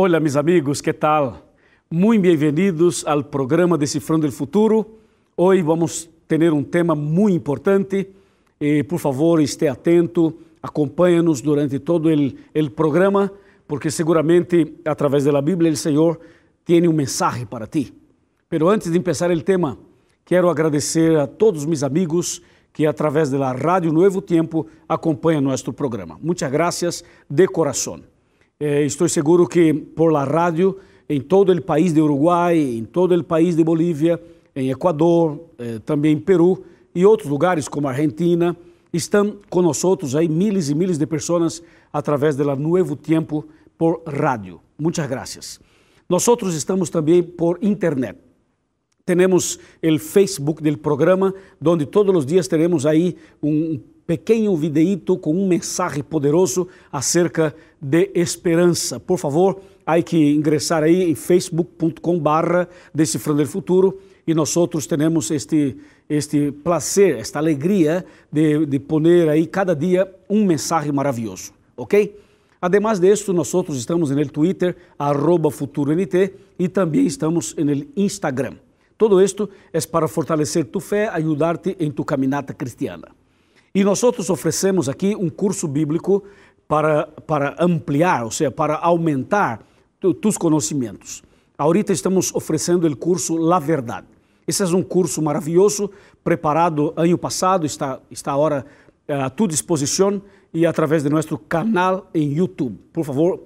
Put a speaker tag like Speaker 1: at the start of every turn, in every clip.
Speaker 1: Hola mis amigos, ¿qué tal? Muy bienvenidos al programa Descifrando el Futuro. Hoy vamos a tener un tema muy importante. Eh, por favor, esté atento, acompanhe-nos durante todo el programa, porque seguramente a través de la Biblia el Señor tiene un mensaje para ti. Pero antes de empezar el tema, quiero agradecer a todos mis amigos que a través de la Radio Nuevo Tiempo acompanham nuestro programa. Muchas gracias de corazón. Eh, estou seguro que por la radio, em todo o país de Uruguai, em todo o país de Bolívia, em Equador, eh, também em Peru e outros lugares como Argentina, estão conosco aí miles e miles de pessoas através da Nuevo Tiempo por rádio. Muitas graças. Nós estamos também por internet. Temos o Facebook do programa, onde todos os dias teremos aí um pequeno videíto com um mensagem poderoso acerca de esperança. Por favor, há que ingressar aí em facebook.com barra Decifrando o Futuro e nós outros temos este, este prazer, esta alegria de, de poner aí cada dia um mensagem maravilhoso, ok? Además de esto, nós estamos no Twitter, arroba FuturoNT, e também estamos no Instagram. Todo esto é para fortalecer tu fé, ajudar-te em tu caminhada cristiana. E nós oferecemos aqui um curso bíblico para, para ampliar, ou seja, para aumentar tu, tus conhecimentos. Ahorita estamos oferecendo o curso La Verdade. Esse é um curso maravilhoso, preparado ano passado, está, está agora eh, a tua disposição e através de nosso canal em YouTube. Por favor,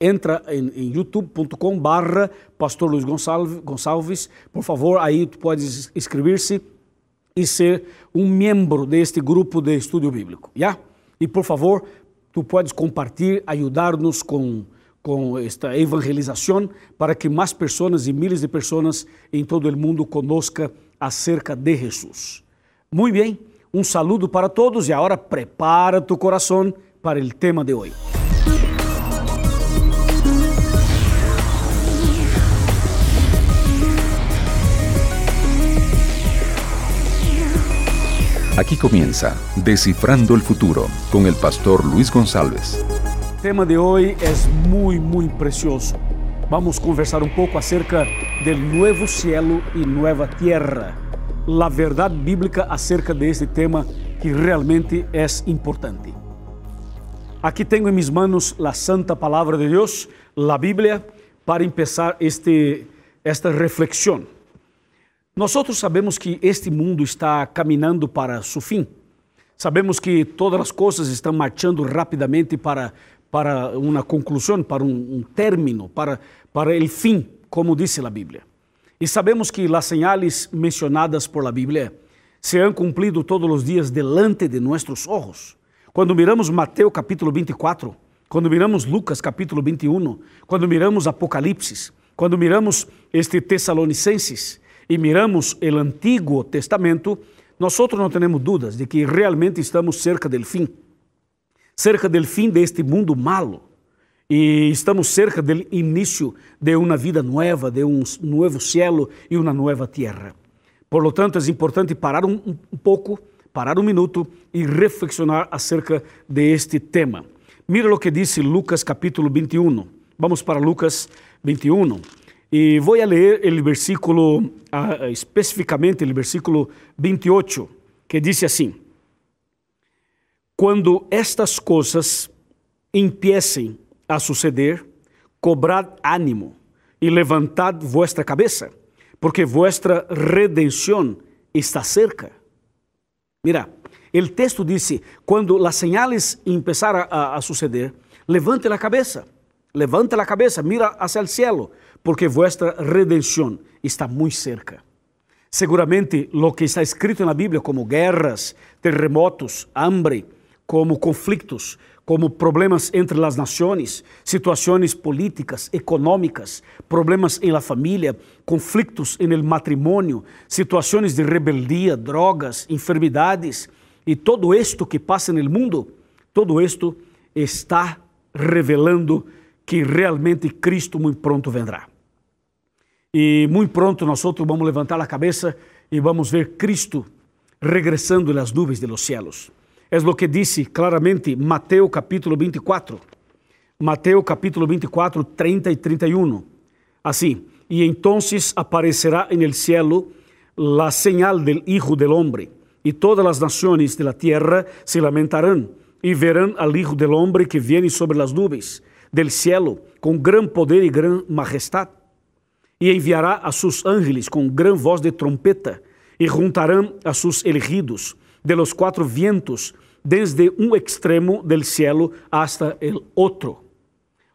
Speaker 1: entra em, em youtube.com barra Pastor Luiz Gonçalves. Por favor, aí tu podes inscrever-se e ser um membro deste grupo de estudo bíblico, já? E por favor, tu podes compartilhar, ajudar-nos com com esta evangelização para que mais pessoas e milhares de pessoas em todo o mundo conozca acerca de Jesus. Muito bem, um saludo para todos e agora prepara tu coração para o tema de hoje.
Speaker 2: Aquí comienza Descifrando el Futuro con el pastor Luis González.
Speaker 1: El tema de hoy es muy, muy precioso. Vamos a conversar un poco acerca del nuevo cielo y nueva tierra. La verdad bíblica acerca de este tema que realmente es importante. Aquí tengo en mis manos la santa palabra de Dios, la Biblia, para empezar este, esta reflexión. Nós outros sabemos que este mundo está caminhando para seu fim. Sabemos que todas as coisas estão marchando rapidamente para, para uma conclusão, para um, um término, para, para o fim, como disse a Bíblia. E sabemos que as señales mencionadas por a Bíblia se han todos os dias delante de nossos olhos. Quando miramos Mateus capítulo 24, quando miramos Lucas capítulo 21, quando miramos Apocalipse, quando miramos este Tessalonicenses, e miramos o Antigo Testamento, nós não temos dúvidas de que realmente estamos cerca do fim, cerca do fim deste mundo malo. E estamos cerca do início de uma vida nova, de um novo cielo e uma nova terra. Por lo tanto, é importante parar um, pouco, parar um minuto e reflexionar acerca de este tema. Mira o que disse Lucas capítulo 21. Vamos para Lucas 21. E vou ler o versículo, especificamente o versículo 28, que diz assim: Quando estas coisas empiecem a suceder, cobrad ânimo e levantad vuestra cabeça, porque vuestra redenção está cerca. Mira, o texto diz: quando as señales empezar a, a suceder, levante a cabeça, levante a cabeça, mira hacia o cielo, porque vuestra redenção está muito cerca. Seguramente, lo que está escrito na Bíblia, como guerras, terremotos, hambre, como conflitos, como problemas entre as nações, situações políticas, econômicas, problemas em la família, conflitos en el matrimônio, situações de rebeldia, drogas, enfermidades e todo esto que passa no mundo, todo esto está revelando que realmente Cristo muito pronto vendrá. E muito pronto nós outros vamos levantar a cabeça e vamos ver Cristo regressando das nuvens de los cielos. É o que disse claramente Mateus capítulo 24. Mateo capítulo 24, 30 y 31. Así, y entonces aparecerá en el cielo la señal del Hijo del Hombre, y todas las naciones de la tierra se lamentarán y verán al Hijo del Hombre que viene sobre las nubes del cielo con gran poder y gran majestad. Y enviará a sus ángeles con gran voz de trompeta, y juntarán a sus elegidos de los cuatro vientos, desde un extremo del cielo hasta el otro.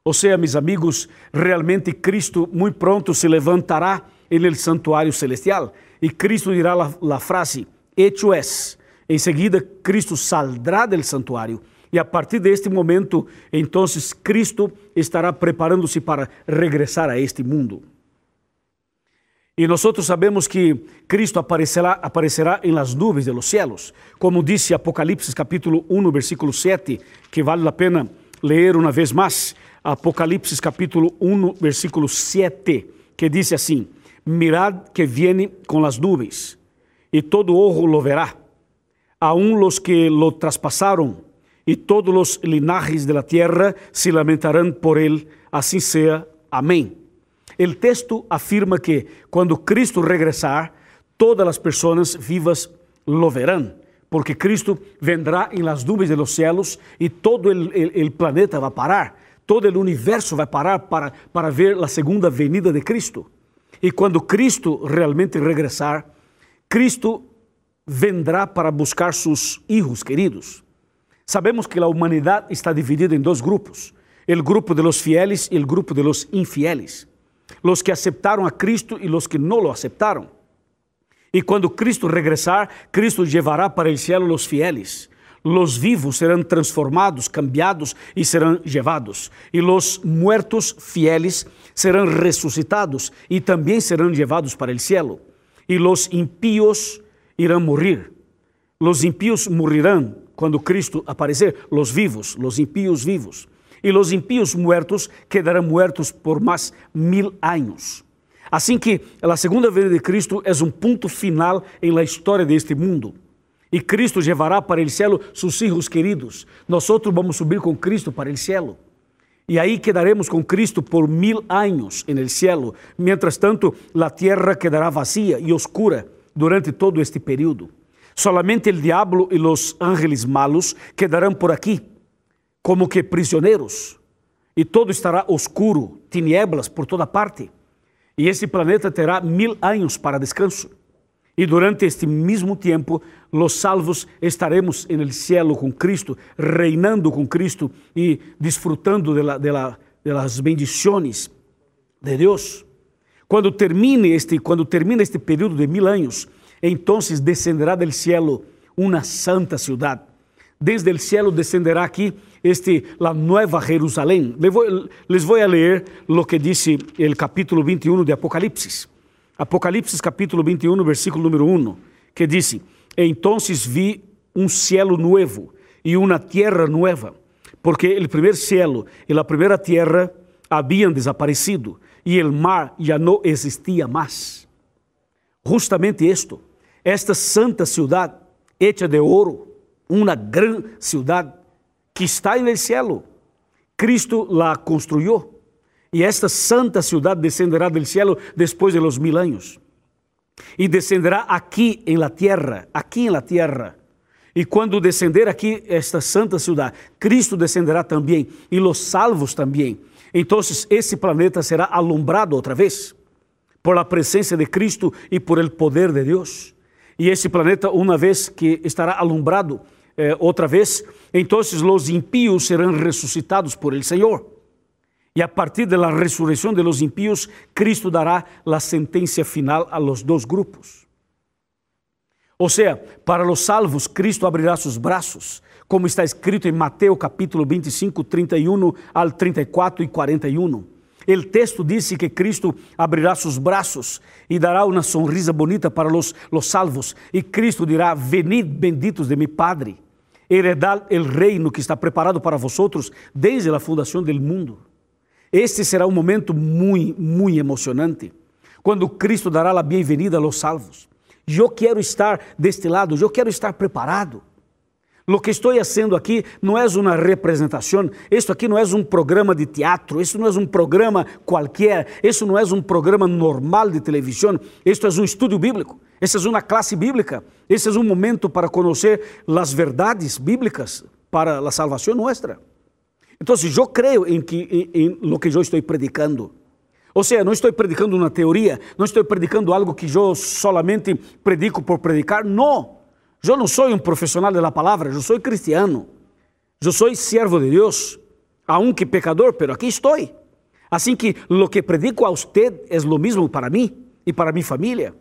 Speaker 1: O sea, mis amigos, realmente Cristo muy pronto se levantará en el santuario celestial y Cristo dirá la, la frase, hecho es. Enseguida Cristo saldrá del santuario e a partir deste momento, então Cristo estará preparando-se para regressar a este mundo. E nós sabemos que Cristo aparecerá, aparecerá em las nuvens de los cielos, como disse Apocalipse capítulo 1, versículo 7, que vale a pena ler uma vez mais. Apocalipse capítulo 1, versículo 7, que diz assim: Mirad que viene com as nuvens, e todo ojo lo verá, aun los que lo traspassaram y todos los linajes de la tierra se lamentarán por él, así sea. Amén. El texto afirma que cuando Cristo regresar, todas las personas vivas lo verán, porque Cristo vendrá en las nubes de los cielos y todo el planeta va a parar, todo el universo va a parar para, para ver la segunda venida de Cristo. Y cuando Cristo realmente regresar, Cristo vendrá para buscar sus hijos queridos. Sabemos que a humanidade está dividida em dois grupos: o grupo de los fieles e o grupo de los infieles. Los que aceptaram a Cristo e los que não lo aceptaram. E quando Cristo regressar, Cristo llevará para o cielo los fieles. Los vivos serão transformados, cambiados e serão llevados. E los muertos fieles serão ressuscitados e também serão llevados para o cielo. E los impíos irão morrer. Los impíos morirão quando Cristo aparecer, los vivos, los impíos vivos. E los impíos muertos quedarão muertos por mais mil anos. Assim que a segunda venida de Cristo é um ponto final em la história deste mundo. E Cristo levará para o céu seus filhos queridos. Nós vamos subir com Cristo para o céu. E aí quedaremos com Cristo por mil anos en el cielo. Mientras tanto, a terra quedará vazia e oscura durante todo este período. Solamente el diablo y los ángeles malos quedarán por aquí, como que prisioneros, e todo estará oscuro, tinieblas por toda parte. E esse planeta terá mil anos para descanso. E durante este mesmo tempo, los salvos estaremos el cielo com Cristo, reinando com Cristo e disfrutando de, la, de, la, de las bendiciones de Deus. Quando termine este, quando termina este período de mil anos, entonces descenderá del cielo una santa ciudad. Desde el cielo descenderá aquí este, la nueva Jerusalén. Les voy, a leer lo que dice el capítulo 21 de Apocalipsis. Apocalipsis capítulo 21, versículo número 1, que dice, entonces vi un cielo nuevo y una tierra nueva, porque el primer cielo y la primera tierra habían desaparecido y el mar ya no existía más. Justamente esto, esta santa cidade, hecha de ouro, uma grande cidade que está no céu. Cristo la construiu e esta santa cidade descenderá do céu depois de los mil anos e descenderá aqui em la tierra, aqui em la tierra. E quando descender aqui esta santa cidade, Cristo descenderá também e los salvos também. Então, esse planeta será alumbrado outra vez por a presença de Cristo e por el poder de Deus. E esse planeta, uma vez que estará alumbrado eh, outra vez, então os impíos serão ressuscitados por el Senhor. E a partir da ressurreição de los impíos, Cristo dará a sentença final a los dois grupos. Ou seja, para los salvos, Cristo abrirá seus braços, como está escrito em Mateus capítulo 25, 31 al 34 e 41. O texto disse que Cristo abrirá seus braços e dará uma sonrisa bonita para os, los salvos. E Cristo dirá: Venid benditos de mi Padre, heredad el reino que está preparado para vosotros desde a fundação do mundo. Este será um momento muito, muito emocionante, quando Cristo dará a bem-vinda a los salvos. Eu quero estar deste lado, eu quero estar preparado. Lo que estou fazendo aqui não é uma representação, isto aqui não é um programa de teatro, isso não é um programa qualquer, isso não é um programa normal de televisão, isto é um estudo bíblico, esta é uma classe bíblica, este é um momento para conhecer as verdades bíblicas para a salvação nossa. Então, eu creio em, que, em lo que eu estou predicando. Ou seja, não estou predicando uma teoria, não estou predicando algo que eu solamente predico por predicar, não. Eu não sou um profissional da palavra, eu sou cristiano. Eu sou servo de Deus, aunque pecador, pero aqui estou. Assim que lo que predico a usted é lo mesmo para mim e para minha família.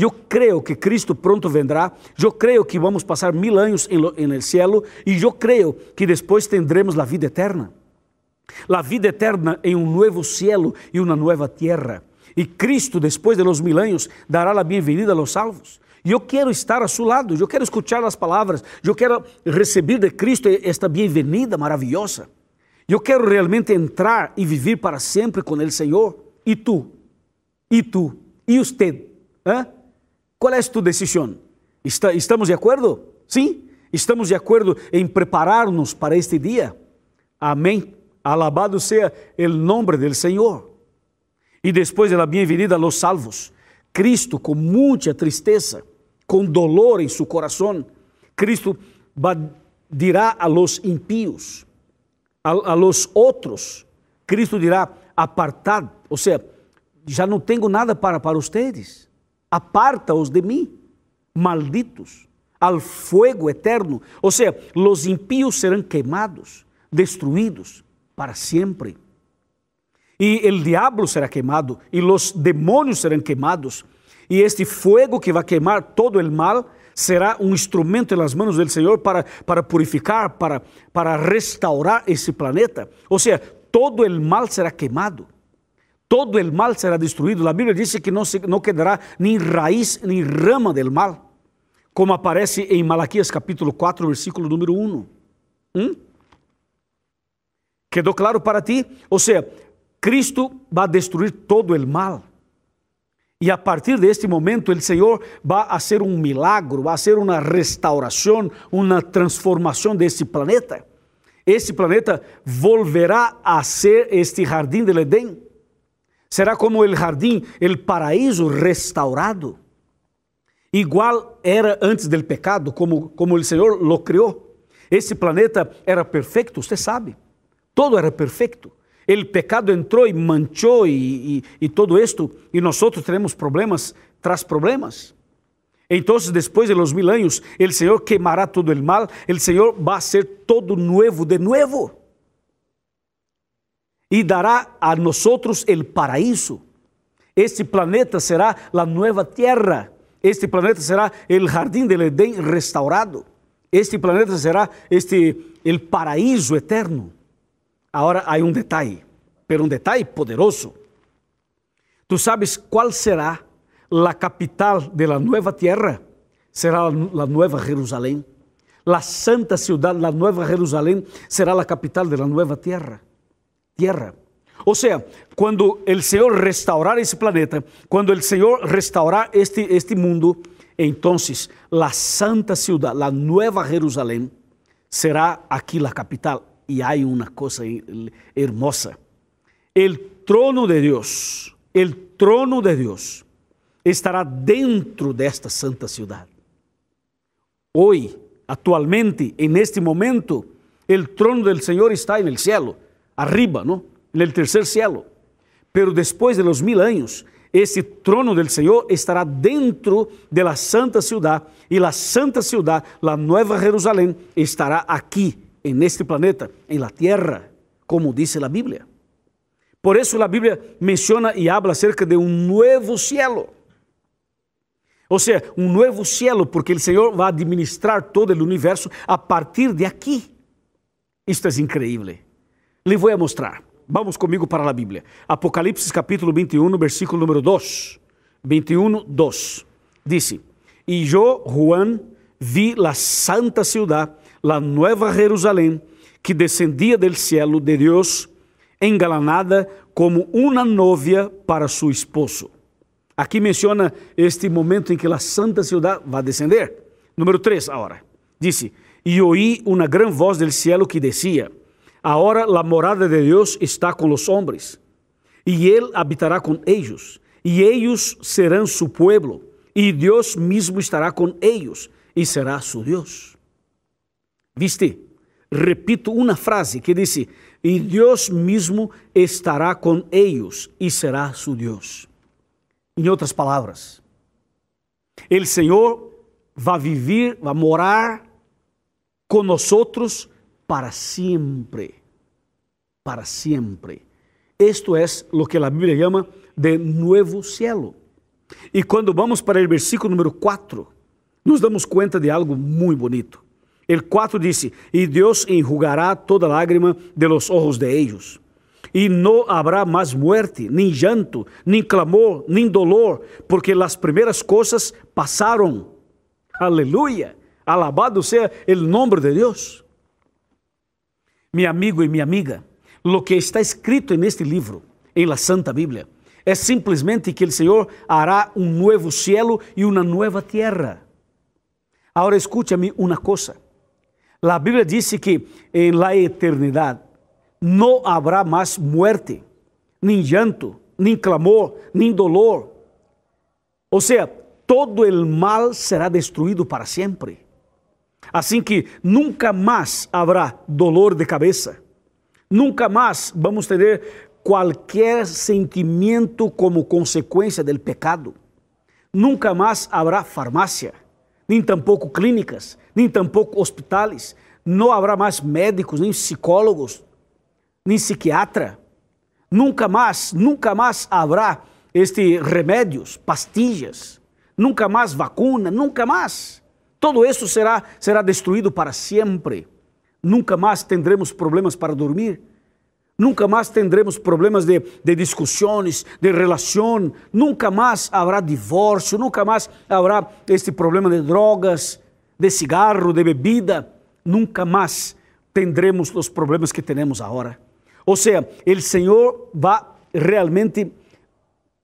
Speaker 1: Eu creio que Cristo pronto vendrá, eu creio que vamos passar mil anos em el cielo e eu creio que depois tendremos a vida eterna. A vida eterna em um novo cielo e uma nova terra. E Cristo, depois de los mil anos, dará a bem-vinda a los salvos. E eu quero estar a seu lado, eu quero escutar as palavras, eu quero receber de Cristo esta bem-vinda maravilhosa. Eu quero realmente entrar e viver para sempre com o Senhor. E tu? E tu? E você? ¿Eh? Qual é a tua decisão? Está, ¿Estamos de acordo? Sim? ¿Estamos de acordo em preparar-nos para este dia? Amém. Alabado seja o nome do Senhor. E depois da bem-vinda a los salvos, Cristo, com muita tristeza, com dolor em seu coração, Cristo dirá a los impíos, a, a los outros, Cristo dirá, apartad, ou seja, já não tenho nada para, para vocês, aparta-os de mim, malditos, al fuego eterno. Ou seja, los impíos serão queimados, destruídos para sempre. E o diabo será queimado, e os demônios serão queimados, e este fuego que vai queimar todo o mal será um instrumento nas mãos do Senhor para, para purificar, para, para restaurar esse planeta. Ou seja, todo o mal será queimado. Todo o mal será destruído. A Bíblia diz que não, se, não quedará nem raiz nem rama del mal, como aparece em Malaquias capítulo 4, versículo número 1. Hum? Quedou claro para ti? Ou seja, Cristo vai destruir todo o mal. E a partir deste momento, o Senhor vai fazer um milagre, vai fazer uma restauração, uma transformação desse planeta. Esse planeta volverá a ser este jardim del Edén. Será como o jardim, o paraíso restaurado. Igual era antes do pecado, como, como o Senhor lo criou. Esse planeta era perfeito, você sabe. Todo era perfeito el pecado entró y manchó y, y, y todo esto, y nosotros tenemos problemas tras problemas. Entonces, después de los mil años, el Señor quemará todo el mal, el Señor va a hacer todo nuevo de nuevo. Y dará a nosotros el paraíso. Este planeta será la nueva tierra. Este planeta será el jardín del Edén restaurado. Este planeta será este el paraíso eterno. Agora há um detalhe, pero um detalhe poderoso. Tu sabes qual será a capital de la nueva tierra? Será a Nueva Jerusalém. La santa ciudad, la Nueva Jerusalém, será a capital de la nueva tierra. Tierra. Ou seja, quando o Senhor restaurar esse planeta, quando o Senhor restaurar este, este mundo, então a santa ciudad, a Nueva Jerusalém, será aqui a capital y hay una cosa hermosa. El trono de Dios, el trono de Dios estará dentro de esta santa ciudad. Hoy, actualmente, en este momento, el trono del Señor está en el cielo, arriba, ¿no? Tercer cielo. Pero después de los mil años, esse trono del Senhor estará dentro de la santa ciudad e la santa ciudad, la nueva Jerusalém, estará aqui en este planeta, en la tierra, como dice la Biblia. Por eso la Biblia menciona y habla acerca de un nuevo cielo. O sea, un nuevo cielo, porque el Señor va a administrar todo el universo a partir de aquí. Isto é increíble. Le voy a mostrar. Vamos comigo para a Bíblia. Apocalipse capítulo 21, versículo número 2. 21, 2. Dice, E eu, Juan, vi la santa ciudad, la nueva Jerusalém, que descendia del cielo de Deus, engalanada como uma novia para seu esposo. Aqui menciona este momento em que a santa ciudad vai descender. Número 3, agora. Disse: y oí una gran voz del cielo que decía, ahora la morada de Dios está con los hombres, y Él habitará con ellos, y ellos serán su pueblo, y Dios mismo estará con ellos, y será su Dios. ¿Viste? Repito una frase que dice, y Dios mismo estará con ellos, y será su Dios. En otras palabras, el Señor va a vivir, va a morar con nosotros para siempre. Para siempre. Esto es lo que la Biblia llama de nuevo cielo. E quando vamos para o versículo número 4, nos damos conta de algo muito bonito. El 4 disse: E Deus enjugará toda lágrima de los ojos de ellos. E não haverá mais muerte, nem llanto, nem clamor, nem dolor, porque as primeiras coisas passaram. Aleluia! Alabado seja o nome de Deus. Mi amigo e minha amiga, lo que está escrito neste livro, em la Santa Bíblia, é simplesmente que o Senhor hará um novo cielo e uma nova terra. Agora escute-me uma coisa. A Bíblia diz que em la eternidade não haverá mais muerte, nem llanto, nem clamor, nem dolor. Ou seja, todo o mal será destruído para sempre. Assim que nunca mais haverá dolor de cabeça, nunca mais vamos ter qualquer sentimento como consequência do pecado, nunca mais haverá farmácia, nem tampouco clínicas, nem tampouco hospitais, não haverá mais médicos, nem psicólogos, nem psiquiatra, nunca mais, nunca mais haverá este remédios, pastillas, nunca mais vacuna, nunca mais. Todo isso será, será destruído para sempre. Nunca mais teremos problemas para dormir. Nunca mais teremos problemas de, de discussões, de relação. Nunca mais haverá divórcio. Nunca mais haverá este problema de drogas, de cigarro, de bebida. Nunca mais teremos os problemas que temos agora. Ou seja, o Senhor vai realmente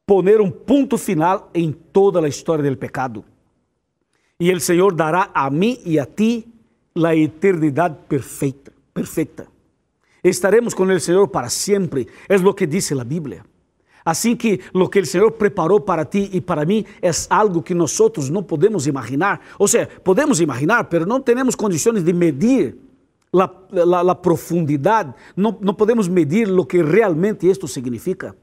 Speaker 1: poner um ponto final em toda a história do pecado y el Señor dará a mí y a ti la eternidad perfecta, perfecta. Estaremos con el Señor para siempre, es lo que dice la Biblia. Así que lo que el Señor preparó para ti y para mí es algo que nosotros no podemos imaginar. O sea, podemos imaginar, pero no tenemos condiciones de medir la, profundidad, no podemos medir lo que realmente esto significa.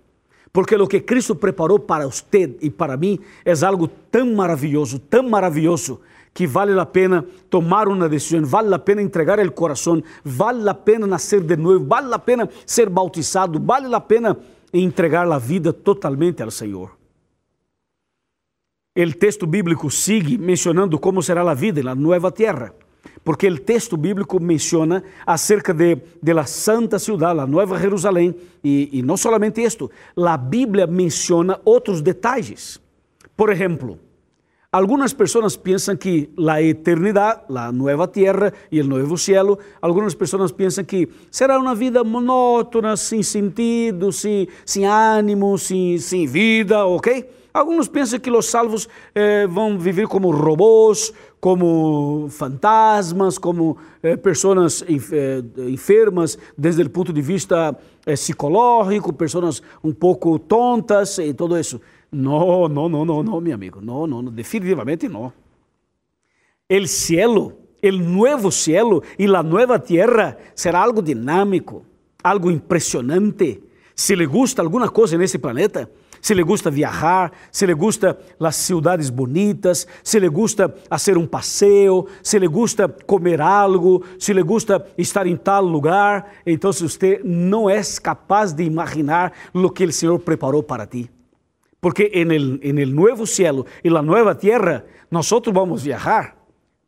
Speaker 1: Porque o que Cristo preparou para você e para mim é algo tão maravilhoso, tão maravilhoso, que vale a pena tomar uma decisão, vale a pena entregar o coração, vale a pena nascer de novo, vale a pena ser bautizado, vale a pena entregar a vida totalmente ao Senhor. O texto bíblico sigue mencionando como será a vida na nova terra porque o texto bíblico menciona acerca de, de la santa ciudad, la Nueva Jerusalém, e, e não solamente isto, a Bíblia menciona outros detalhes. Por exemplo, algumas pessoas pensam que a eternidade, a nova terra e o novo cielo, algumas pessoas pensam que será uma vida monótona, sem sentido, sem, sem ânimo, sem, sem vida, ok? Alguns pensam que os salvos eh, vão viver como robôs, como fantasmas, como eh, pessoas eh, enfermas desde o ponto de vista eh, psicológico, pessoas um pouco tontas e tudo isso. Não, não, não, não, não, meu amigo. Não, não, definitivamente não. O cielo, o novo cielo e a nova terra será algo dinâmico, algo impressionante. Se lhe gusta alguma coisa nesse planeta, se lhe gusta viajar, se lhe gusta as cidades bonitas, se lhe gusta fazer um passeio, se lhe gusta comer algo, se lhe gusta estar em tal lugar, então você não é capaz de imaginar o que o Senhor preparou para ti. Porque en el, en el nuevo cielo y la nueva tierra, nosotros vamos viajar.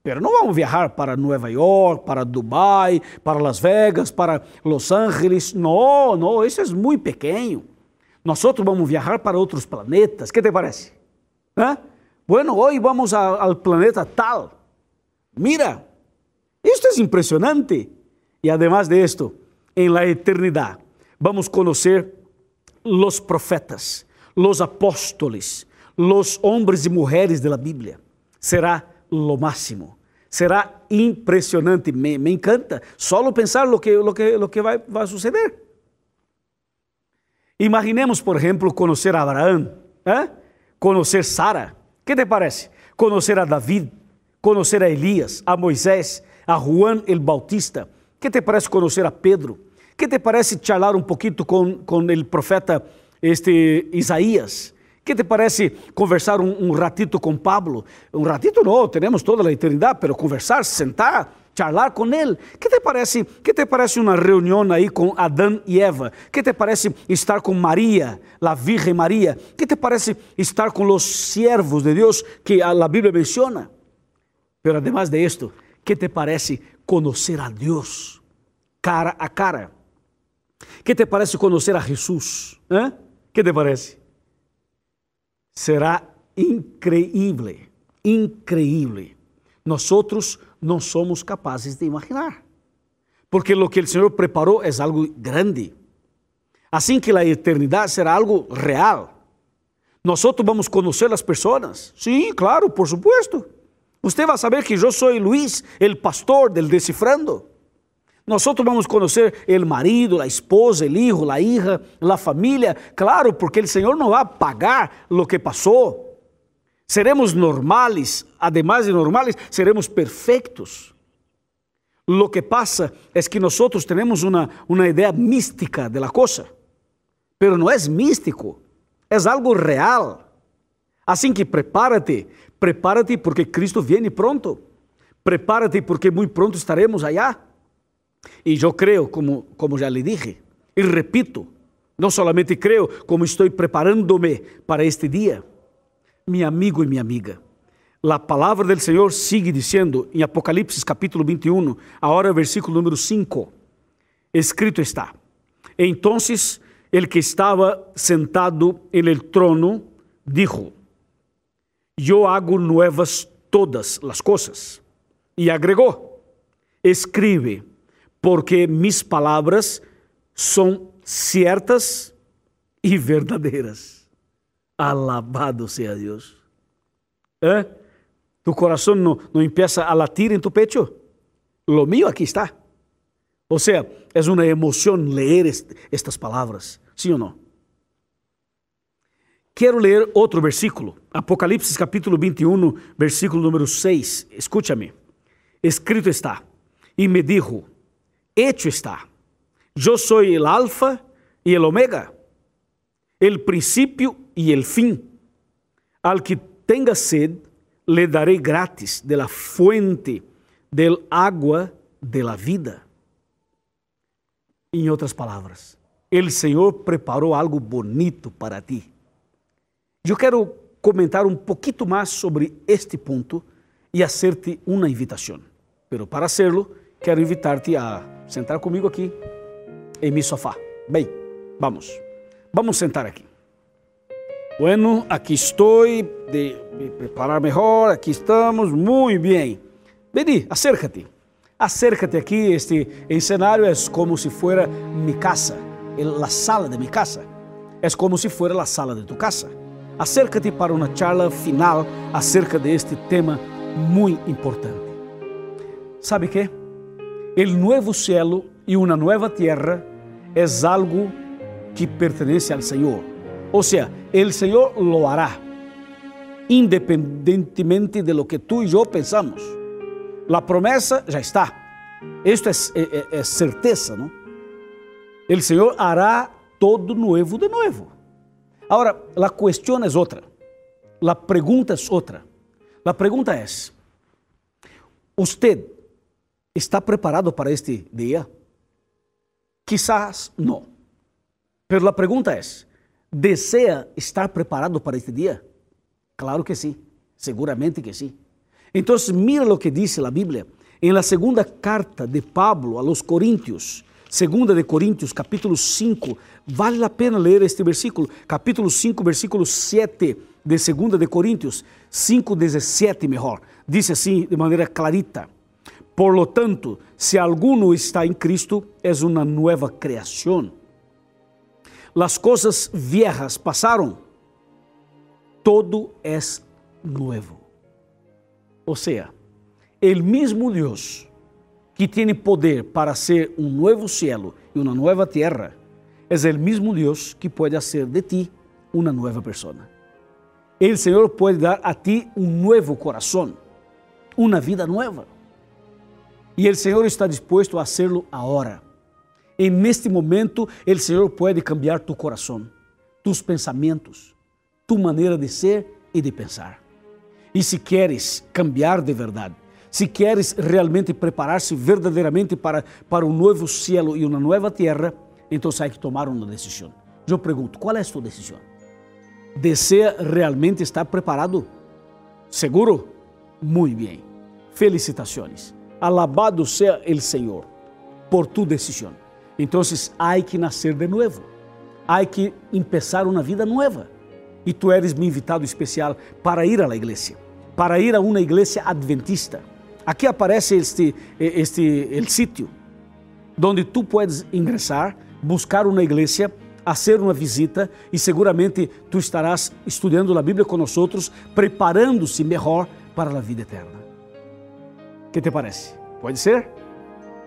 Speaker 1: Pero não vamos viajar para Nova York, para Dubai, para Las Vegas, para Los Ángeles. Não, não, isso é muito pequeno. Nós vamos viajar para outros planetas. ¿Qué te parece? ¿Eh? Bueno, hoy vamos a, al planeta tal. Mira, esto es impresionante. Y además de esto, en la eternidad vamos a conocer los profetas, los apóstoles, los hombres y mujeres de la Biblia. Será lo máximo. Será impressionante, me, me encanta. Solo pensar lo que, lo que, lo que vai, vai suceder. Imaginemos, por exemplo, conhecer Abraão, conhecer Sara. que te parece? Conhecer a David, conhecer a Elias, a Moisés, a Juan el Bautista. que te parece conhecer a Pedro? que te parece charlar um pouquinho com, com o profeta este, Isaías? que te parece conversar um, um ratito com Pablo? Um ratito não, temos toda a eternidade, pero conversar, sentar, charlar com ele. Que te parece? Que te parece uma reunião aí com Adão e Eva? Que te parece estar com Maria, a Virgem Maria? Que te parece estar com os siervos de Deus que a Bíblia menciona? Pero además de esto, que te parece conhecer a Deus cara a cara? Que te parece conhecer a Jesus? ¿Eh? Que te parece? Será increíble, increíble. Nosotros não somos capazes de imaginar. Porque o que o Senhor preparou é algo grande. Assim que a eternidade será algo real. Nós vamos conhecer as pessoas. Sim, claro, por supuesto. Você vai saber que eu sou Luiz, o pastor del Decifrando. Nós vamos conhecer o marido, a esposa, o hijo, a hija, a família. Claro, porque o Senhor não vai pagar o que passou. Seremos normales, además de normales, seremos perfectos. Lo que pasa es que nosotros tenemos una, una idea mística de la cosa, pero no es místico, es algo real. Así que prepárate, prepárate porque Cristo viene pronto. Prepárate porque muy pronto estaremos allá. Y yo creo, como, como ya le dije, y repito, no solamente creo, como estoy preparándome para este día. Meu amigo e minha amiga. A palavra do Senhor sigue dizendo em Apocalipse capítulo 21, agora versículo número 5, escrito está: Então, el que estava sentado en el trono dijo: Eu hago nuevas todas as coisas. E agregou: Escribe, porque mis palavras são certas e verdadeiras. Alabado sea Dios. ¿Eh? ¿Tu corazón no, no empieza a latir en tu pecho? Lo mío aquí está. O sea, es una emoción leer est estas palabras, ¿sí o no? Quero ler outro versículo, Apocalipse capítulo 21, versículo número 6. Escúchame. Escrito está: E me dijo: Hecho está. Eu sou o Alfa e o Omega, el princípio e el fim. Al que tenga sed, le daré gratis de la fuente del agua de la vida. Em outras palavras, o Senhor preparou algo bonito para ti. Eu quero comentar um pouquinho mais sobre este ponto e fazer-te uma invitação. Pero para hacerlo, quero invitar-te a sentar comigo aqui em meu sofá. Bem, vamos. Vamos sentar aqui. Bueno, aqui estou, de me preparar melhor, aqui estamos, muito bem. Vení, acércate. Acércate aqui, este cenário é como se fuera mi casa, a sala de mi casa. É como se fuera a sala de tu casa. Acércate para uma charla final acerca de este tema muito importante. ¿Sabe que? O novo cielo e uma nova terra é algo que pertenece ao Senhor. O sea, el Señor lo hará, independientemente de lo que tú y yo pensamos. La promesa ya está. Esto es, es, es certeza, ¿no? El Señor hará todo nuevo de nuevo. Ahora, la cuestión es otra. La pregunta es otra. La pregunta es, ¿usted está preparado para este día? Quizás no. Pero la pregunta es, Deseja estar preparado para este dia? Claro que sim, seguramente que sim. Então, mira o que diz a Bíblia em la segunda carta de Pablo a los Coríntios, segunda de Coríntios, capítulo 5. Vale a pena ler este versículo, capítulo 5, versículo 7 de segunda de Coríntios, 5, 17 melhor. Diz assim de maneira clarita. Por lo tanto, se alguno está em Cristo, é uma nova criação las cosas viejas pasaron, todo es nuevo. O sea, el mismo Dios que tiene poder para hacer un nuevo cielo y una nueva tierra, es el mismo Dios que puede hacer de ti una nueva persona. El Señor puede dar a ti un nuevo corazón, una vida nueva. E o Senhor está disposto a hacerlo agora. En este momento, o Senhor pode cambiar tu coração, tus pensamentos, tu maneira de ser e de pensar. E se queres cambiar de verdade, se queres realmente preparar-se verdadeiramente para, para um novo cielo e uma nova terra, então hay que tomar uma decisão. Eu pergunto, qual é a tua decisão? Desea realmente estar preparado? ¿Seguro? Muito bem. Felicitações. Alabado sea el Senhor por tu decisão. Então, há que nascer de novo. Há que empezar uma vida nova. E tu eres meu invitado especial para ir à igreja, para ir a uma igreja adventista. Aqui aparece este, este el sítio onde tu puedes ingressar, buscar uma igreja, fazer uma visita e seguramente tu estarás estudando a Bíblia com nós, preparando-se melhor para a vida eterna. Que te parece? Pode ser?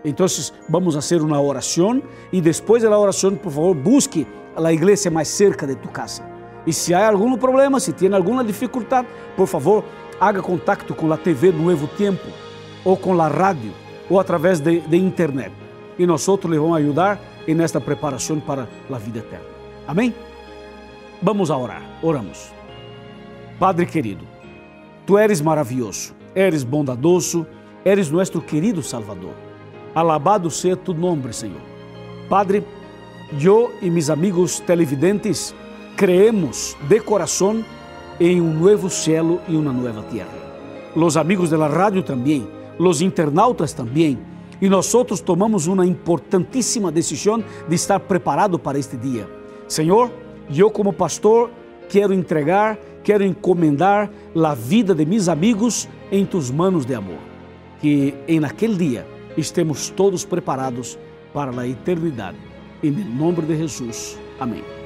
Speaker 1: Então, vamos fazer uma oração e depois da oração, por favor, busque a igreja mais cerca de tu casa. E se há algum problema, se tem alguma dificuldade, por favor, haga contato com a TV Novo Tempo, ou com a rádio, ou através de, de internet. E nós outros lhe vamos ajudar nesta preparação para a vida eterna. Amém? Vamos a orar. Oramos. Padre querido, tu eres maravilhoso, eres bondadoso, eres nuestro querido Salvador. Alabado sea tu nombre, Senhor. Padre, eu e meus amigos televidentes creemos de coração em um novo cielo e uma nova terra. Los amigos de la radio também, los internautas também, e nós outros tomamos uma importantíssima decisão de estar preparado para este dia. Senhor, eu como pastor quero entregar, quero encomendar a vida de meus amigos em tus manos de amor que em aquele dia estemos todos preparados para a eternidade. Em nome de Jesus. Amém.